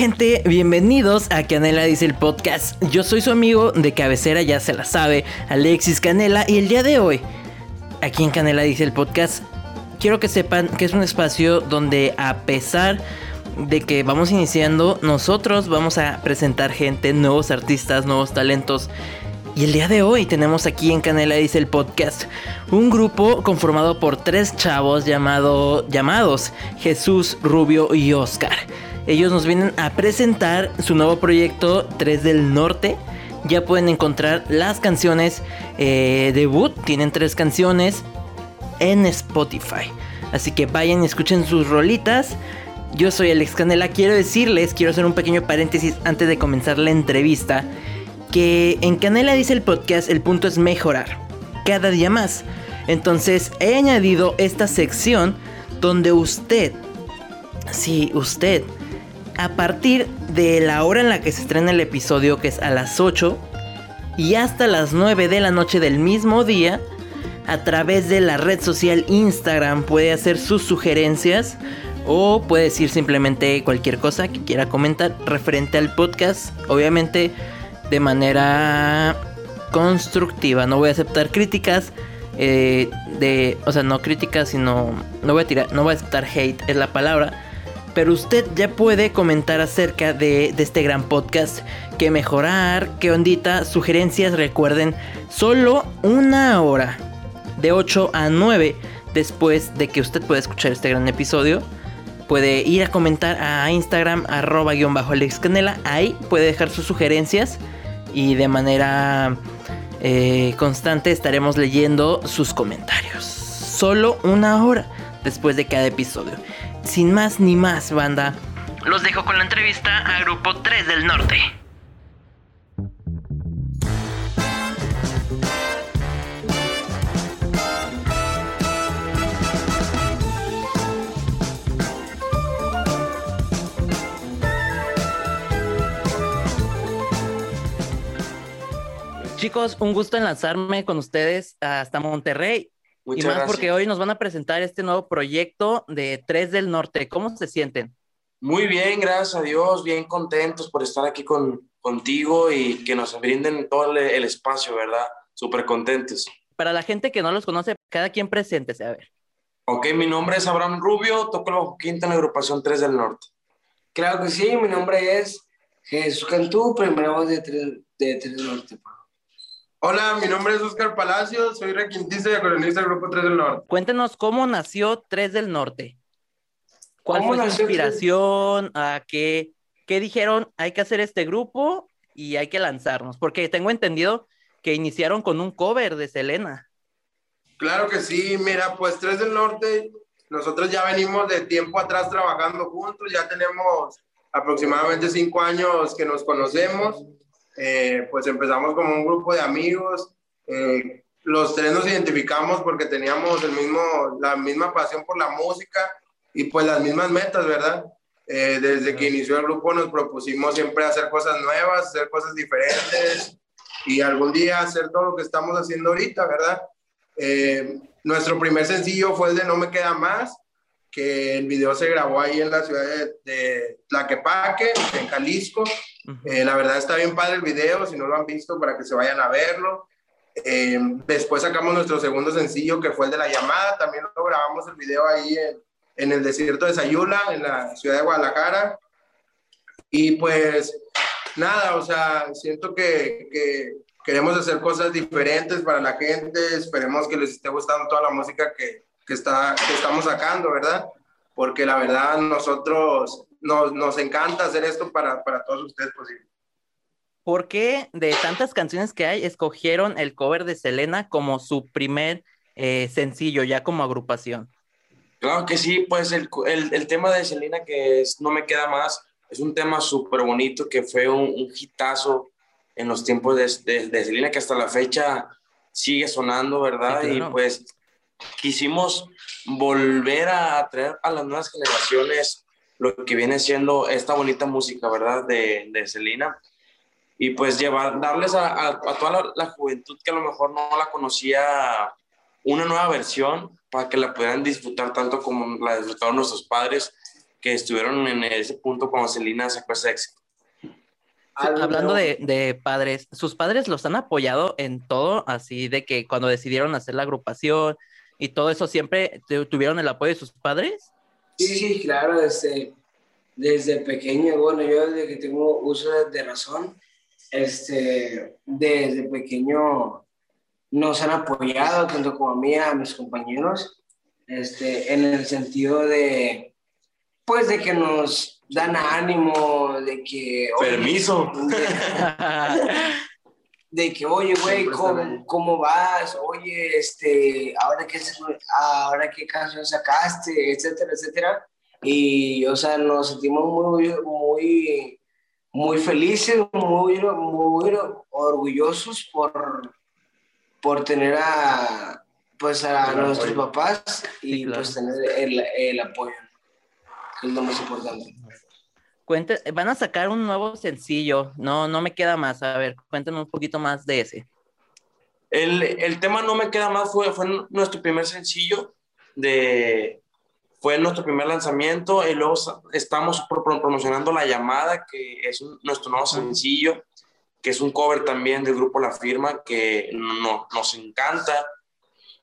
gente? Bienvenidos a Canela Dice el Podcast. Yo soy su amigo de cabecera, ya se la sabe, Alexis Canela, y el día de hoy, aquí en Canela Dice el Podcast, quiero que sepan que es un espacio donde a pesar de que vamos iniciando, nosotros vamos a presentar gente, nuevos artistas, nuevos talentos. Y el día de hoy tenemos aquí en Canela Dice el Podcast un grupo conformado por tres chavos llamado, llamados Jesús, Rubio y Oscar. Ellos nos vienen a presentar su nuevo proyecto 3 del Norte. Ya pueden encontrar las canciones eh, debut. Tienen tres canciones en Spotify. Así que vayan y escuchen sus rolitas. Yo soy Alex Canela. Quiero decirles, quiero hacer un pequeño paréntesis antes de comenzar la entrevista. Que en Canela dice el podcast, el punto es mejorar. Cada día más. Entonces he añadido esta sección donde usted, sí, usted, a partir de la hora en la que se estrena el episodio, que es a las 8, y hasta las 9 de la noche del mismo día, a través de la red social Instagram puede hacer sus sugerencias o puede decir simplemente cualquier cosa que quiera comentar referente al podcast, obviamente de manera constructiva. No voy a aceptar críticas. Eh, de, o sea, no críticas, sino no voy a tirar, no voy a aceptar hate es la palabra pero usted ya puede comentar acerca de, este gran podcast. ¿Qué mejorar? ¿Qué ondita? Sugerencias, recuerden, solo una hora. De 8 a 9 después de que usted pueda escuchar este gran episodio. Puede ir a comentar a Instagram, arroba guion bajo Alex Canela. Ahí puede dejar sus sugerencias. Y de manera eh, constante estaremos leyendo sus comentarios. Solo una hora después de cada episodio sin más ni más, banda, los dejo con la entrevista a Grupo 3 del Norte. Chicos, un gusto enlazarme con ustedes hasta Monterrey y más porque hoy nos van a presentar este nuevo proyecto de Tres del Norte. ¿Cómo se sienten? Muy bien, gracias a Dios, bien contentos por estar aquí con, contigo y que nos brinden todo el, espacio, ¿verdad? Súper contentos. Para la gente que no los conoce, cada quien preséntese, a ver. Ok, mi nombre es Abraham Rubio, toco la quinta en la agrupación Tres del Norte. Claro que sí, mi nombre es Jesús Cantú, primera voz de Tres, de Tres del Norte. Hola, mi nombre es Oscar Palacios, soy requintista y acordeonista del Grupo 3 del Norte. Cuéntenos cómo nació 3 del Norte. ¿Cuál fue su inspiración? ¿A qué, qué dijeron? Hay que hacer este grupo y hay que lanzarnos. Porque tengo entendido que iniciaron con un cover de Selena. Claro que sí, mira, pues 3 del Norte, nosotros ya venimos de tiempo atrás trabajando juntos, ya tenemos aproximadamente cinco años que nos conocemos eh, pues empezamos como un grupo de amigos. Eh, los tres nos identificamos porque teníamos el mismo, la misma pasión por la música y pues las mismas metas, ¿verdad? Eh, desde que inició el grupo nos propusimos siempre hacer cosas nuevas, hacer cosas diferentes y algún día hacer todo lo que estamos haciendo ahorita, ¿verdad? nuestro primer sencillo fue el de No me queda más, que el video se grabó ahí en la ciudad de, de Tlaquepaque, en Jalisco. Eh, la verdad está bien padre el video, si no lo han visto, para que se vayan a verlo. Eh, después sacamos nuestro segundo sencillo, que fue el de la llamada. También lo grabamos el video ahí en, en el desierto de Sayula, en la ciudad de Guadalajara. Y pues nada, o sea, siento que, que, queremos hacer cosas diferentes para la gente. Esperemos que les esté gustando toda la música que, que, está, que estamos sacando, ¿verdad? Porque la verdad nosotros nos, nos encanta hacer esto para, para todos ustedes posible. Pues ¿Por qué de tantas canciones que hay escogieron el cover de Selena como su primer eh, sencillo, ya como agrupación? Claro que sí, pues el, el, el tema de Selena que es No me queda más, es un tema súper bonito que fue un, un, hitazo en los tiempos de, de, Selena que hasta la fecha sigue sonando, ¿verdad? Y pues quisimos volver a traer a las nuevas generaciones lo que viene siendo esta bonita música, ¿verdad? De, de Selena. Y pues llevar, darles a, a, toda la, juventud que a lo mejor no la conocía una nueva versión para que la pudieran disfrutar tanto como la disfrutaron nuestros padres. que estuvieron en ese punto cuando Celina sacó ese éxito. hablando de, de, padres, ¿sus padres los han apoyado en todo? Así de que cuando decidieron hacer la agrupación y todo eso, ¿siempre tuvieron el apoyo de sus padres? Sí, sí, claro, desde, desde pequeño, bueno, yo desde que tengo uso de razón, este, desde pequeño nos han apoyado, tanto como a mí, a mis compañeros, este, en el sentido de, pues, de que nos dan ánimo, de que... Permiso. De, que, oye, güey, ¿cómo, ¿cómo, vas? Oye, este, ahora qué, ahora qué canción sacaste, etcétera, etcétera. Y, o sea, nos sentimos muy, muy muy felices, muy, muy orgullosos por, por tener a, pues a nuestros papás y pues tener el, el, apoyo, que es lo más importante. Cuente, van a sacar un nuevo sencillo, no, no me queda más, a ver, cuéntanos un poquito más de ese. El, el tema No me queda más fue, fue nuestro primer sencillo de, fue nuestro primer lanzamiento y luego estamos promocionando La Llamada, que es nuestro nuevo sencillo, que es un cover también del grupo La Firma, que no, nos encanta.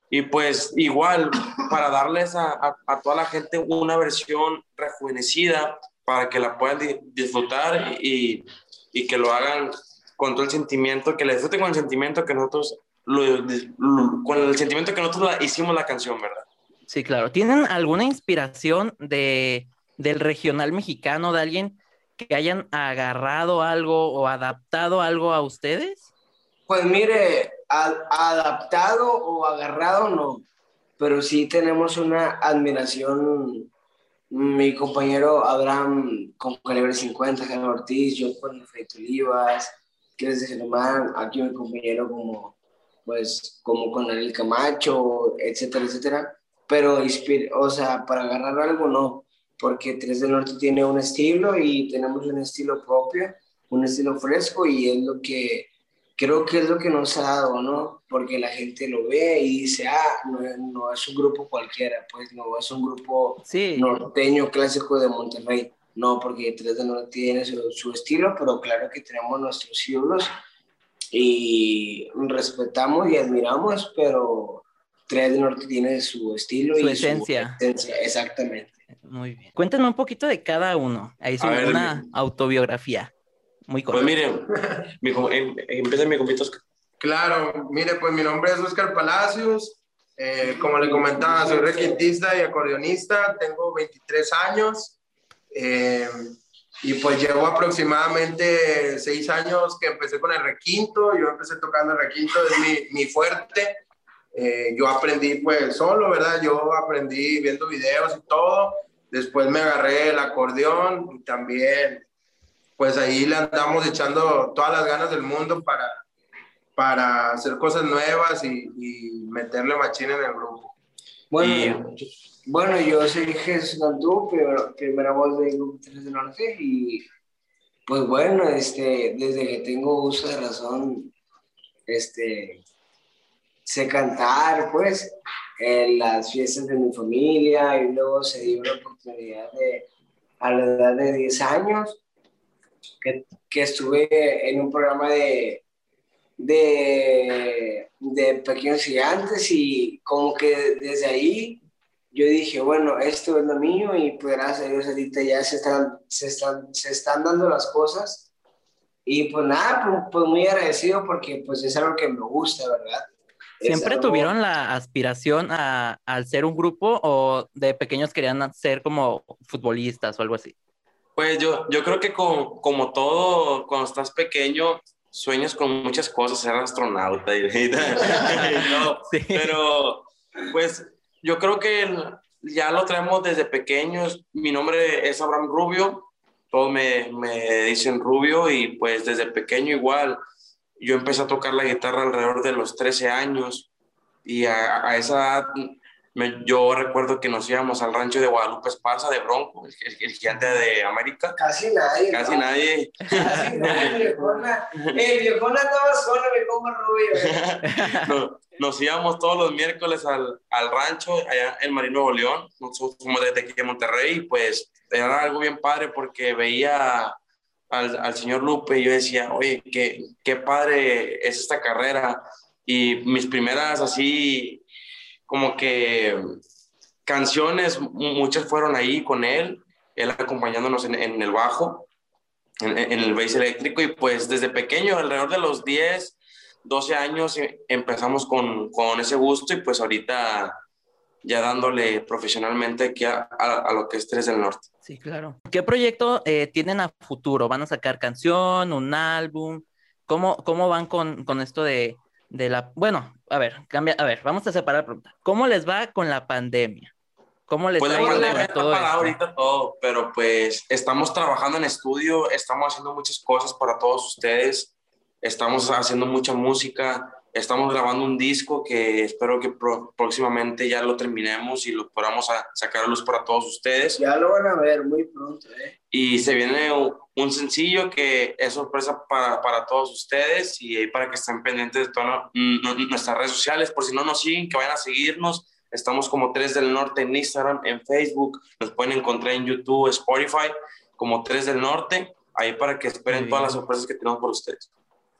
Y pues igual, para darles a, a, toda la gente una versión rejuvenecida, para que la puedan disfrutar y, y, que lo hagan con todo el sentimiento, que le disfruten con el sentimiento que nosotros, con el sentimiento que nosotros hicimos la canción, ¿verdad? Sí, claro. ¿Tienen alguna inspiración de, del regional mexicano, de alguien que hayan agarrado algo o adaptado algo a ustedes? Pues mire, adaptado o agarrado no, pero sí tenemos una admiración. Mi compañero Abraham con Calibre 50, Gerardo Ortiz, yo con Feito Olivas, que es de Germán, aquí mi compañero como, pues, como con Ariel Camacho, etcétera, etcétera. Pero o sea, para agarrar algo no, porque Tres del Norte tiene un estilo y tenemos un estilo propio, un estilo fresco y es lo que creo que es lo que nos ha dado, ¿no? Porque la gente lo ve y dice, ah, no, es un grupo cualquiera, pues no es un grupo norteño clásico de Monterrey. No, porque Tres del Norte tiene su, su estilo, pero claro que tenemos nuestros ídolos y respetamos y admiramos, pero Tres del Norte tiene su estilo su y esencia. su esencia. Exactamente. Muy bien. Cuéntanos un poquito de cada uno. Ahí es una autobiografía. Muy. Pues miren, mi, em, empieza mi compito Claro, mire, pues mi nombre es Oscar Palacios. Eh, como le comentaba, soy requintista y acordeonista. Tengo 23 años. Eh, y pues llevo aproximadamente seis años que empecé con el requinto. Yo empecé tocando el requinto, es mi, mi fuerte. Eh, yo aprendí pues solo, ¿verdad? Yo aprendí viendo videos y todo. Después me agarré el acordeón y también pues ahí le andamos echando todas las ganas del mundo para, para hacer cosas nuevas y, y meterle machín en el grupo. Bueno, bueno yo soy Jesús Cantú, primera voz del Grupo 3 del Norte y pues bueno, este, desde que tengo uso de razón, este, sé cantar, pues, en las fiestas de mi familia y luego se dio la oportunidad de, a la edad de 10 años, que, que estuve en un programa de, de, de pequeños gigantes y como que desde ahí yo dije, bueno, esto es lo mío y pues gracias a Dios ahorita ya se están, se están, se están dando las cosas. Y pues nada, pues, pues muy agradecido porque pues es algo que me gusta, ¿verdad? ¿Siempre tuvieron la aspiración a, al ser un grupo o de pequeños querían ser como futbolistas o algo así? Pues yo, yo creo que como, como todo, cuando estás pequeño, sueños con muchas cosas, ser astronauta y, pero pues yo creo que ya lo traemos desde pequeños. Mi nombre es Abraham Rubio, todos me, me dicen Rubio y pues desde pequeño igual yo empecé a tocar la guitarra alrededor de los 13 años y a, esa edad yo recuerdo que nos íbamos al rancho de Guadalupe Esparza, de Bronco, el, gigante de América. Casi nadie. Casi nadie. Casi nadie, viejona. El viejona estaba solo, me como rubio. nos, íbamos todos los miércoles al, al rancho, allá en Marino León. Nosotros somos desde aquí de Monterrey, pues era algo bien padre porque veía al, al, señor Lupe y yo decía, oye, qué, qué padre es esta carrera. Y mis primeras así como que canciones, muchas fueron ahí con él, él acompañándonos en, el bajo, en, el bass eléctrico, y pues desde pequeño, alrededor de los 10, 12 años, eh, empezamos con, con ese gusto y pues ahorita ya dándole profesionalmente aquí a, lo que es Tres del Norte. Sí, claro. ¿Qué proyecto eh, tienen a futuro? ¿Van a sacar canción, un álbum? ¿Cómo, cómo van con, con esto de, de la... Bueno, a ver, cambia, a ver, vamos a separar la pregunta. ¿Cómo les va con la pandemia? ¿Cómo les pues va la pandemia todo ahorita todo, pero pues estamos trabajando en estudio, estamos haciendo muchas cosas para todos ustedes, estamos haciendo mucha música, estamos grabando un disco que espero que próximamente ya lo terminemos y lo podamos sacar a luz para todos ustedes. Ya lo van a ver muy pronto, ¿eh? Y se viene un, sencillo que es sorpresa para, para, todos ustedes y ahí para que estén pendientes de todas nuestras redes sociales, por si no nos siguen, que vayan a seguirnos. Estamos como 3 del Norte en Instagram, en Facebook, nos pueden encontrar en YouTube, Spotify, como 3 del Norte, ahí para que esperen todas las sorpresas que tenemos por ustedes.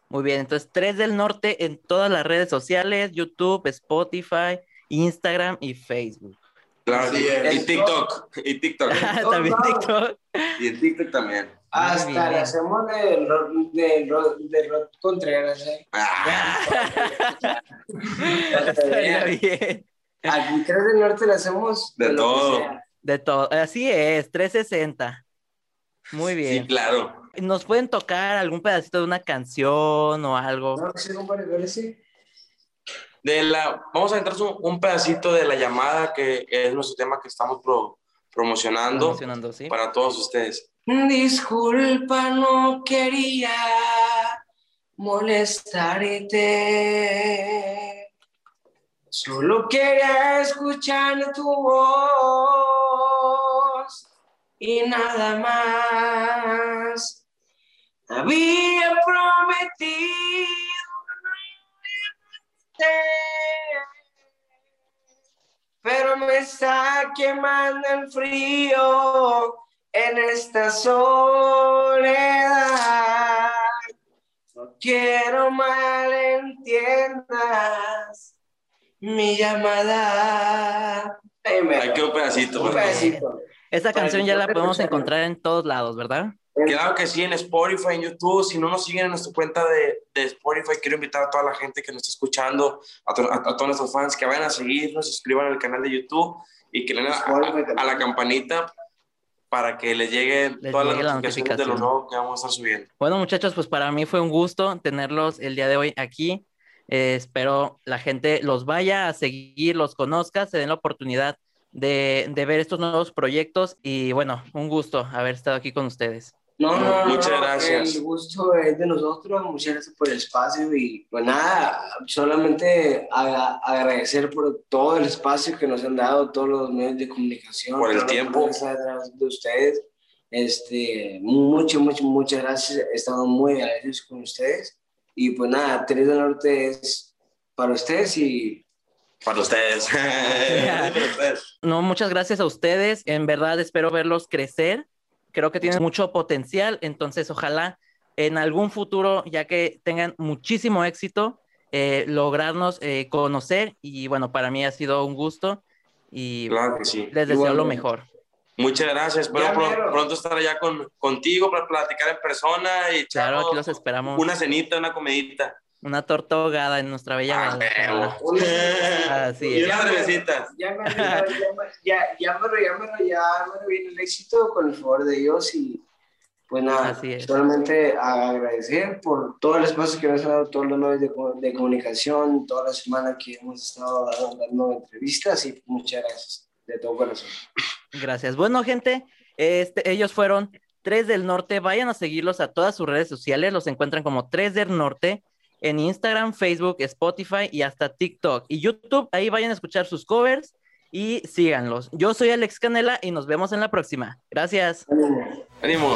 Muy bien, entonces 3 del Norte en todas las redes sociales, YouTube, Spotify, Instagram y Facebook. Claro, sí, y, TikTok. Y TikTok. también TikTok. Y en TikTok también. Hasta le hacemos de, de, de Rod Contreras. ¿eh? Ah. Estaría bien. Aquí 3 del Norte le hacemos de, todo. De todo. Así es, 360. Muy bien. Sí, claro. ¿Nos pueden tocar algún pedacito de una canción o algo? No, sí, sí. De la, vamos a entrar un, pedacito de la llamada, que es nuestro tema que estamos promocionando, para todos ustedes. Disculpa, no quería molestarte. Solo quería escuchar tu voz y nada más. Había prometido pero me está quemando el frío en esta soledad. No quiero malentiendas mi llamada. Hay que un pedacito. Un pedacito. Esa canción ya la podemos encontrar en todos lados, ¿verdad? Claro que sí, en Spotify, en YouTube. Si no nos siguen en nuestra cuenta de, de Spotify, quiero invitar a toda la gente que nos está escuchando, a, todos nuestros fans, que vayan a seguirnos, suscriban al canal de YouTube y que le den a, la campanita para que les llegue todas las notificaciones de lo nuevo que vamos a estar subiendo. Bueno, muchachos, pues para mí fue un gusto tenerlos el día de hoy aquí. Eh, espero la gente los vaya a seguir, los conozca, se den la oportunidad de, de, ver estos nuevos proyectos y bueno, un gusto haber estado aquí con ustedes. No, no, muchas gracias. El gusto es de nosotros, muchas gracias por el espacio y pues nada, solamente agradecer por todo el espacio que nos han dado, todos los medios de comunicación. Por el tiempo. De ustedes. Este, mucho, mucho, muchas gracias. Estamos muy agradecidos con ustedes. Y pues nada, Tres del Norte es para ustedes y para ustedes. no, muchas gracias a ustedes. En verdad espero verlos crecer creo que tienen mucho potencial, entonces ojalá en algún futuro, ya que tengan muchísimo éxito, eh, lograrnos eh, conocer y bueno, para mí ha sido un gusto y les deseo lo mejor. Muchas gracias, espero pronto, estar allá con, contigo para platicar en persona y claro, aquí los esperamos. Una cenita, una comidita. Una torta ahogada en nuestra bella ah, Así es. Y cervecitas. Ya me, ya, ya, ya, me, ya, me, ya viene el éxito con el favor de Dios y pues nada, solamente agradecer por todo el espacio que nos han dado todos los medios de, de, comunicación, toda la semana que hemos estado dando entrevistas y muchas gracias de todo corazón. Gracias. Bueno, gente, este, ellos fueron Tres del Norte. Vayan a seguirlos a todas sus redes sociales. Los encuentran como Tres del Norte en Instagram, Facebook, Spotify y hasta TikTok y YouTube. Ahí vayan a escuchar sus covers y síganlos. Yo soy Alex Canela y nos vemos en la próxima. Gracias. Ánimo.